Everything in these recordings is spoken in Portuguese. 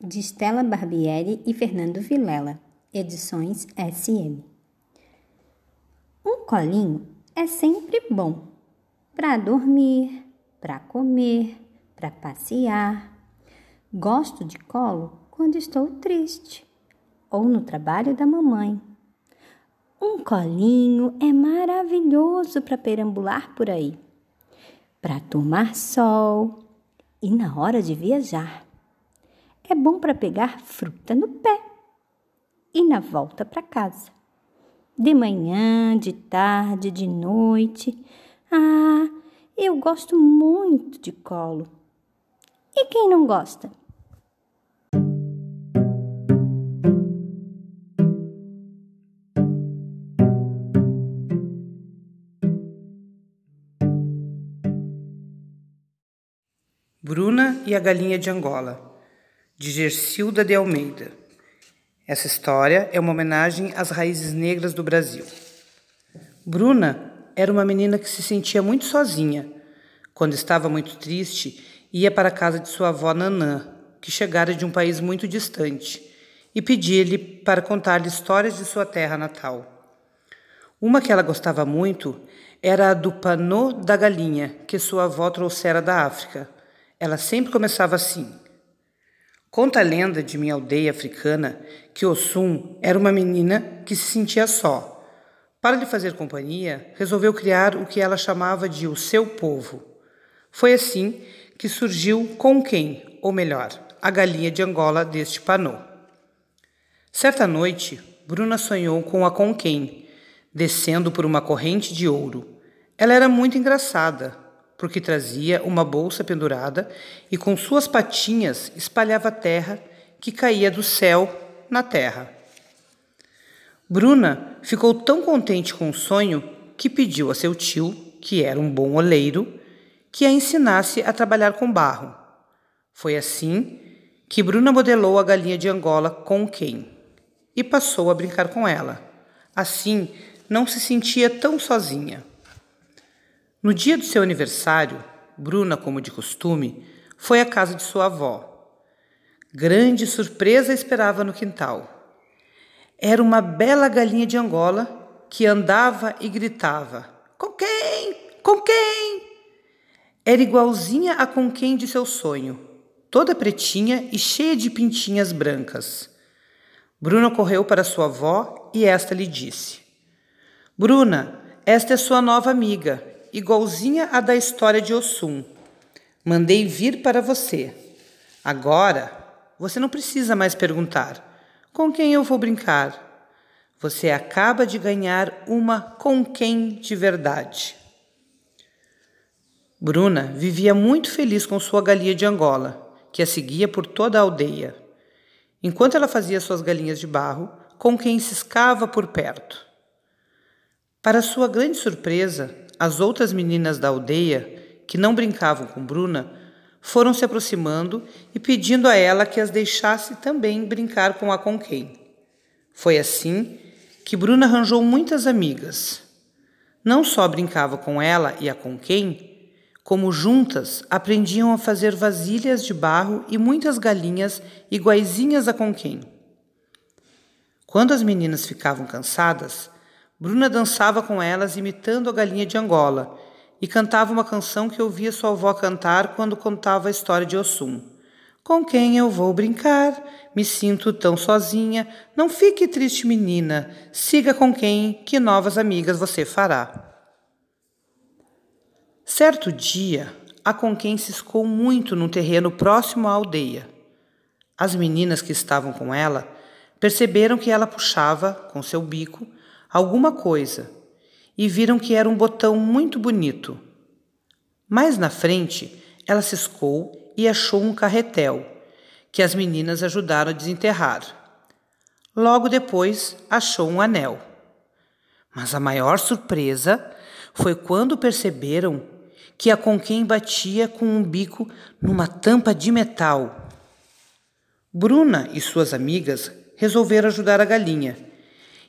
De Stella Barbieri e Fernando Vilela, edições SM. Um colinho é sempre bom para dormir, para comer, para passear. Gosto de colo quando estou triste ou no trabalho da mamãe. Um colinho é maravilhoso para perambular por aí, para tomar sol e na hora de viajar. É bom para pegar fruta no pé e na volta para casa. De manhã, de tarde, de noite. Ah, eu gosto muito de colo. E quem não gosta? Bruna e a Galinha de Angola, de Gercilda de Almeida. Essa história é uma homenagem às raízes negras do Brasil. Bruna era uma menina que se sentia muito sozinha. Quando estava muito triste, ia para a casa de sua avó Nanã, que chegara de um país muito distante, e pedia-lhe para contar-lhe histórias de sua terra natal. Uma que ela gostava muito era a do panô da galinha, que sua avó trouxera da África ela sempre começava assim. Conta a lenda de minha aldeia africana que Ossum era uma menina que se sentia só. Para lhe fazer companhia, resolveu criar o que ela chamava de o seu povo. Foi assim que surgiu com quem, ou melhor, a galinha de Angola deste panô. Certa noite, Bruna sonhou com a Conquém, descendo por uma corrente de ouro. Ela era muito engraçada, porque trazia uma bolsa pendurada e com suas patinhas espalhava terra que caía do céu na terra. Bruna ficou tão contente com o sonho que pediu a seu tio, que era um bom oleiro, que a ensinasse a trabalhar com barro. Foi assim que Bruna modelou a galinha de Angola com quem e passou a brincar com ela. Assim, não se sentia tão sozinha. No dia do seu aniversário, Bruna, como de costume, foi à casa de sua avó. Grande surpresa esperava no quintal. Era uma bela galinha de Angola que andava e gritava: Com quem? Com quem? Era igualzinha a com quem de seu sonho, toda pretinha e cheia de pintinhas brancas. Bruna correu para sua avó e esta lhe disse: Bruna, esta é sua nova amiga igualzinha à da história de Ossum. Mandei vir para você. Agora, você não precisa mais perguntar: com quem eu vou brincar? Você acaba de ganhar uma com quem de verdade. Bruna vivia muito feliz com sua galinha de Angola, que a seguia por toda a aldeia. Enquanto ela fazia suas galinhas de barro, com quem ciscava por perto. Para sua grande surpresa, as outras meninas da aldeia, que não brincavam com Bruna, foram se aproximando e pedindo a ela que as deixasse também brincar com a Conquém. Foi assim que Bruna arranjou muitas amigas. Não só brincava com ela e a Conquém, como juntas aprendiam a fazer vasilhas de barro e muitas galinhas iguaizinhas a Conquém. Quando as meninas ficavam cansadas, Bruna dançava com elas imitando a galinha de Angola e cantava uma canção que ouvia sua avó cantar quando contava a história de Ossum. Com quem eu vou brincar? Me sinto tão sozinha. Não fique triste, menina. Siga com quem, que novas amigas você fará. Certo dia, a Conquém ciscou muito num terreno próximo à aldeia. As meninas que estavam com ela perceberam que ela puxava, com seu bico, alguma coisa e viram que era um botão muito bonito. Mais na frente, ela ciscou e achou um carretel, que as meninas ajudaram a desenterrar. Logo depois, achou um anel. Mas a maior surpresa foi quando perceberam que a conquém batia com um bico numa tampa de metal. Bruna e suas amigas resolveram ajudar a galinha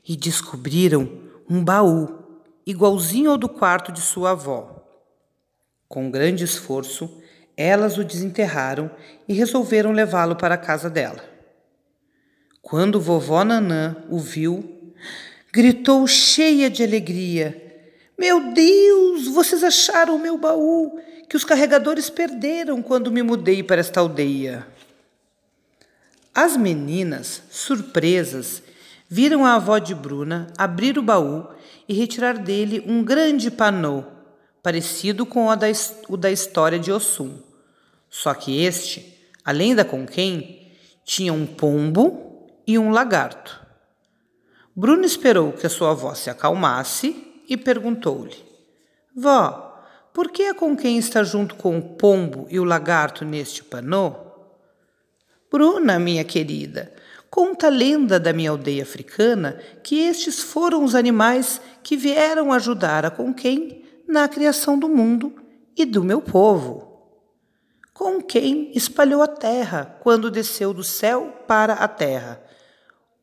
e descobriram um baú igualzinho ao do quarto de sua avó. Com grande esforço, elas o desenterraram e resolveram levá-lo para a casa dela. Quando vovó Nanã o viu, gritou cheia de alegria: Meu Deus, vocês acharam o meu baú que os carregadores perderam quando me mudei para esta aldeia. As meninas, surpresas, viram a avó de Bruna abrir o baú e retirar dele um grande panô, parecido com o da, o da história de Ossum. Só que este, além da conquém, tinha um pombo e um lagarto. Bruna esperou que a sua avó se acalmasse e perguntou-lhe: Vó, por que a conquém está junto com o pombo e o lagarto neste panô? Bruna, minha querida, conta a lenda da minha aldeia africana que estes foram os animais que vieram ajudar a Conquém na criação do mundo e do meu povo. Conquém espalhou a terra quando desceu do céu para a terra.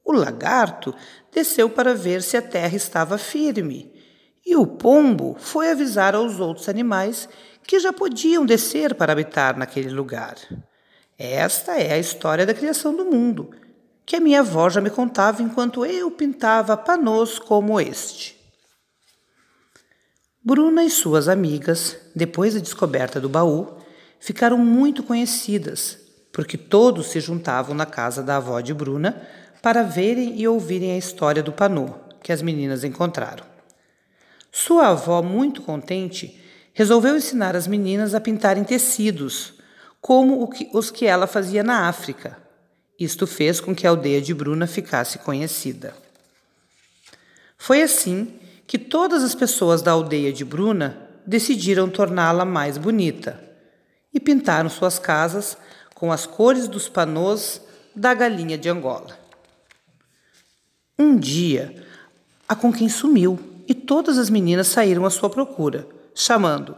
O lagarto desceu para ver se a terra estava firme, e o pombo foi avisar aos outros animais que já podiam descer para habitar naquele lugar. Esta é a história da criação do mundo, que a minha avó já me contava enquanto eu pintava panos como este. Bruna e suas amigas, depois da descoberta do baú, ficaram muito conhecidas, porque todos se juntavam na casa da avó de Bruna para verem e ouvirem a história do panô que as meninas encontraram. Sua avó, muito contente, resolveu ensinar as meninas a pintarem tecidos como os que ela fazia na África. Isto fez com que a aldeia de Bruna ficasse conhecida. Foi assim que todas as pessoas da aldeia de Bruna decidiram torná-la mais bonita e pintaram suas casas com as cores dos panôs da galinha de Angola. Um dia, a Conquém sumiu e todas as meninas saíram à sua procura, chamando: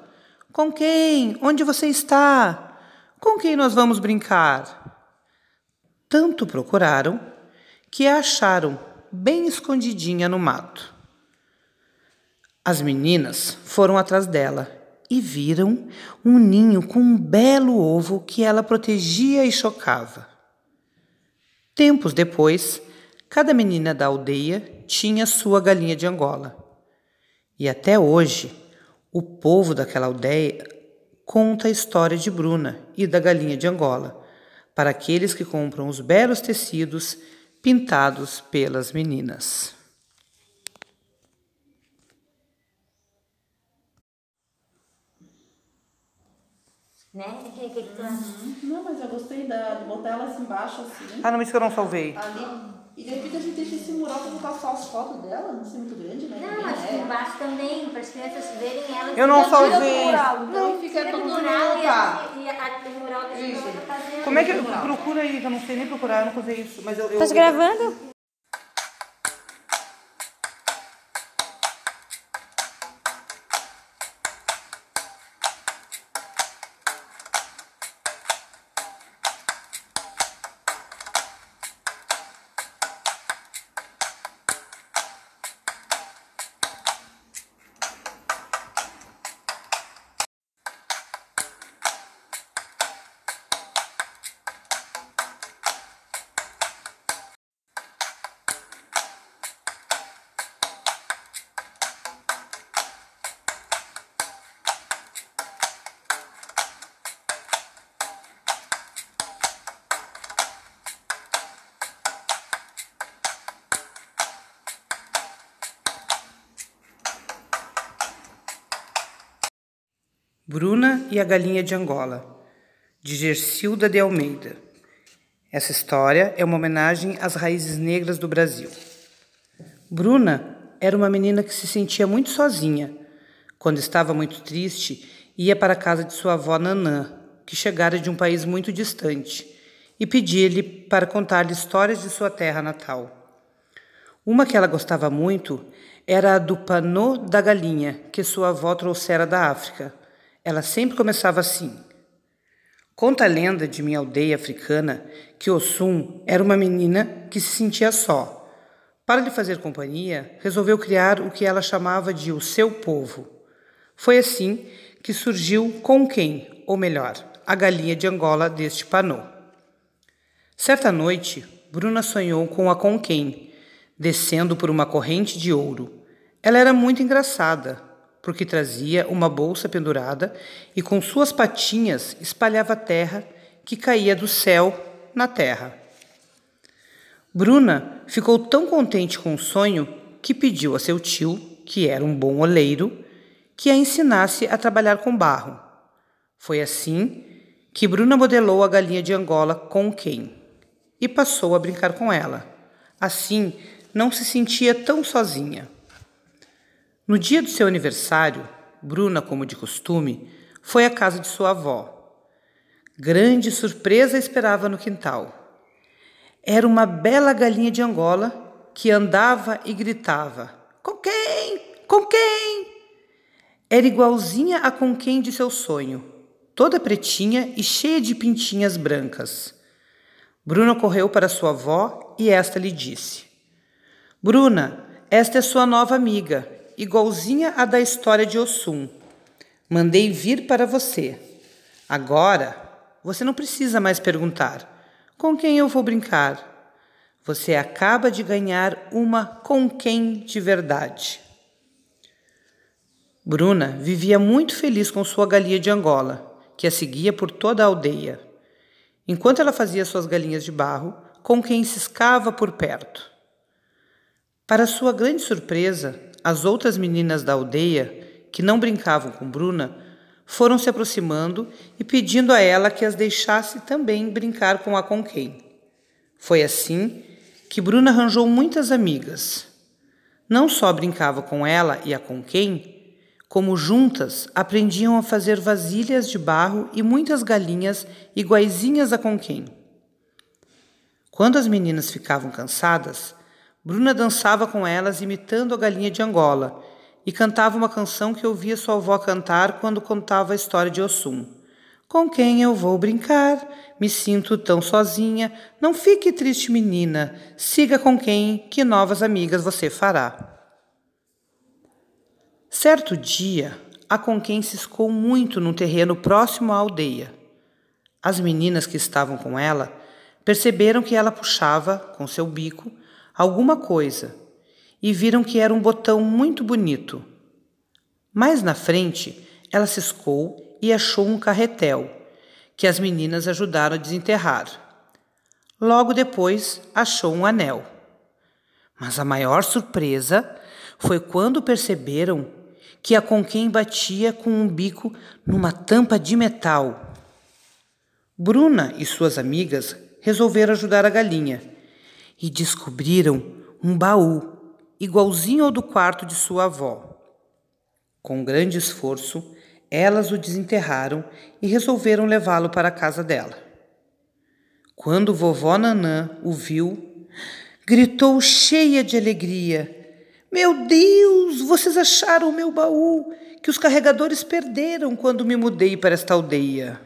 Conquém, onde você está? Com quem nós vamos brincar? Tanto procuraram que a acharam bem escondidinha no mato. As meninas foram atrás dela e viram um ninho com um belo ovo que ela protegia e chocava. Tempos depois, cada menina da aldeia tinha sua galinha de Angola. E até hoje, o povo daquela aldeia conta a história de Bruna e da galinha de Angola, para aqueles que compram os belos tecidos pintados pelas meninas. Né? Que, que, que tu uhum. Não, mas eu gostei da, de botar ela assim embaixo assim. Ah, não, isso que eu não salvei. Ali. E de repente a gente deixa esse mural pra botar só as fotos dela, não sei muito grande, né? Não, acho que embaixo também, para as crianças verem ela. Eu não salvei. Mural, então não, fica todo mural e, a, e a, mural. Como é que. Procura aí, que eu não sei nem procurar, eu não fazer isso. Mas eu. eu Estás gravando? E a Galinha de Angola, de Gersilda de Almeida. Essa história é uma homenagem às raízes negras do Brasil. Bruna era uma menina que se sentia muito sozinha. Quando estava muito triste, ia para a casa de sua avó Nanã, que chegara de um país muito distante, e pedia-lhe para contar-lhe histórias de sua terra natal. Uma que ela gostava muito era a do panô da galinha que sua avó trouxera da África. Ela sempre começava assim. Conta a lenda de minha aldeia africana que Ossum era uma menina que se sentia só. Para lhe fazer companhia, resolveu criar o que ela chamava de o seu povo. Foi assim que surgiu com quem, ou melhor, a galinha de Angola deste panô. Certa noite, Bruna sonhou com a Conquém, descendo por uma corrente de ouro. Ela era muito engraçada, porque trazia uma bolsa pendurada e com suas patinhas espalhava terra que caía do céu na terra. Bruna ficou tão contente com o sonho que pediu a seu tio, que era um bom oleiro, que a ensinasse a trabalhar com barro. Foi assim que Bruna modelou a galinha de Angola com quem e passou a brincar com ela. Assim, não se sentia tão sozinha. No dia do seu aniversário, Bruna, como de costume, foi à casa de sua avó. Grande surpresa esperava no quintal. Era uma bela galinha de Angola que andava e gritava: Com quem? Com quem? Era igualzinha a com quem de seu sonho, toda pretinha e cheia de pintinhas brancas. Bruna correu para sua avó e esta lhe disse: Bruna, esta é sua nova amiga igualzinha à da história de Ossum. Mandei vir para você. Agora, você não precisa mais perguntar: com quem eu vou brincar? Você acaba de ganhar uma com quem de verdade. Bruna vivia muito feliz com sua galinha de Angola, que a seguia por toda a aldeia. Enquanto ela fazia suas galinhas de barro, com quem ciscava por perto. Para sua grande surpresa, as outras meninas da aldeia, que não brincavam com Bruna, foram se aproximando e pedindo a ela que as deixasse também brincar com a Conquém. Foi assim que Bruna arranjou muitas amigas. Não só brincava com ela e a Conquém, como juntas aprendiam a fazer vasilhas de barro e muitas galinhas iguaizinhas a Conquém. Quando as meninas ficavam cansadas, Bruna dançava com elas imitando a galinha de Angola e cantava uma canção que ouvia sua avó cantar quando contava a história de Ossum. Com quem eu vou brincar? Me sinto tão sozinha. Não fique triste, menina. Siga com quem, que novas amigas você fará. Certo dia, a Conquém ciscou muito num terreno próximo à aldeia. As meninas que estavam com ela perceberam que ela puxava, com seu bico, alguma coisa e viram que era um botão muito bonito. Mais na frente, ela ciscou e achou um carretel, que as meninas ajudaram a desenterrar. Logo depois, achou um anel. Mas a maior surpresa foi quando perceberam que a Conquém batia com um bico numa tampa de metal. Bruna e suas amigas resolveram ajudar a galinha e descobriram um baú igualzinho ao do quarto de sua avó. Com grande esforço, elas o desenterraram e resolveram levá-lo para a casa dela. Quando vovó Nanã o viu, gritou cheia de alegria: Meu Deus, vocês acharam o meu baú que os carregadores perderam quando me mudei para esta aldeia.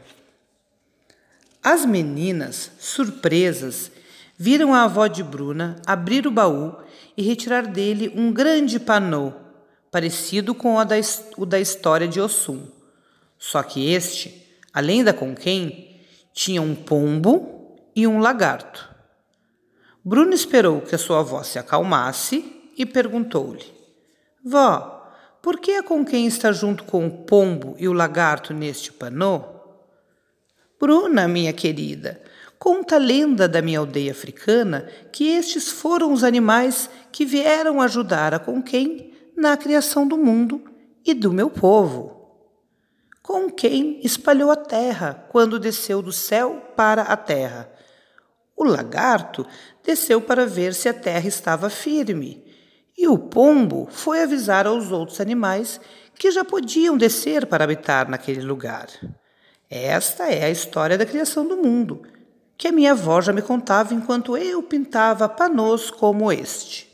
As meninas, surpresas, viram a avó de Bruna abrir o baú e retirar dele um grande panô, parecido com o da, o da história de Ossum. Só que este, além da conquém, tinha um pombo e um lagarto. Bruna esperou que a sua avó se acalmasse e perguntou-lhe: Vó, por que a conquém está junto com o pombo e o lagarto neste panô? Bruna, minha querida, Conta a lenda da minha aldeia africana que estes foram os animais que vieram ajudar a Conquém na criação do mundo e do meu povo. Conquém espalhou a terra quando desceu do céu para a terra. O lagarto desceu para ver se a terra estava firme, e o pombo foi avisar aos outros animais que já podiam descer para habitar naquele lugar. Esta é a história da criação do mundo que a minha avó já me contava enquanto eu pintava panos como este.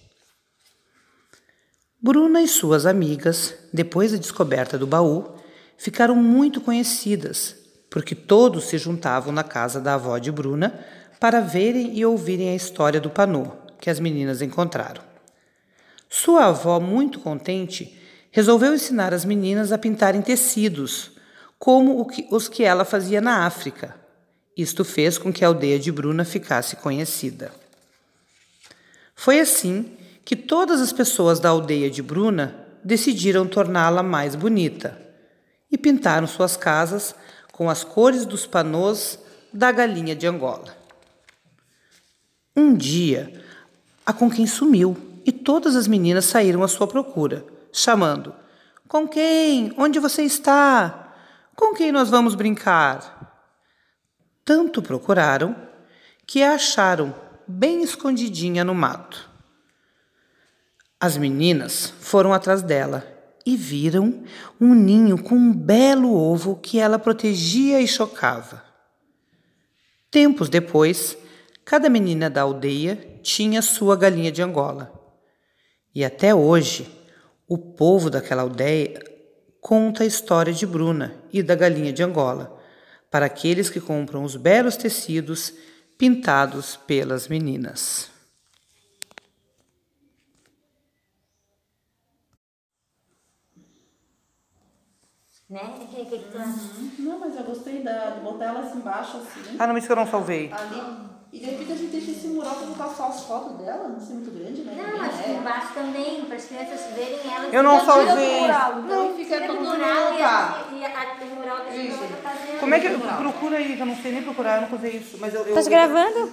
Bruna e suas amigas, depois da descoberta do baú, ficaram muito conhecidas, porque todos se juntavam na casa da avó de Bruna para verem e ouvirem a história do panô que as meninas encontraram. Sua avó, muito contente, resolveu ensinar as meninas a pintarem tecidos, como os que ela fazia na África. Isto fez com que a aldeia de Bruna ficasse conhecida. Foi assim que todas as pessoas da aldeia de Bruna decidiram torná-la mais bonita e pintaram suas casas com as cores dos panôs da galinha de Angola. Um dia, a Conquém sumiu e todas as meninas saíram à sua procura, chamando: Com quem? Onde você está? Com quem nós vamos brincar? Tanto procuraram que a acharam bem escondidinha no mato. As meninas foram atrás dela e viram um ninho com um belo ovo que ela protegia e chocava. Tempos depois, cada menina da aldeia tinha sua galinha de Angola. E até hoje, o povo daquela aldeia conta a história de Bruna e da galinha de Angola para aqueles que compram os belos tecidos pintados pelas meninas. Né? O que, que, que tu acha? Não, mas eu gostei da, de botar elas embaixo assim. Ah, não, isso que eu não salvei. Ali. E de repente a gente deixa esse mural pra botar só as fotos dela, não ser muito grande, né? Não, acho que embaixo também, para as crianças verem ela. Eu não do mural, Então fica Tira do tudo mural e, tá. a, e a, o mural deixa Isso. pra outra fazer. Como é que. Procura aí, que eu não sei nem procurar, eu não fazer isso. Mas eu. eu Estás gravando?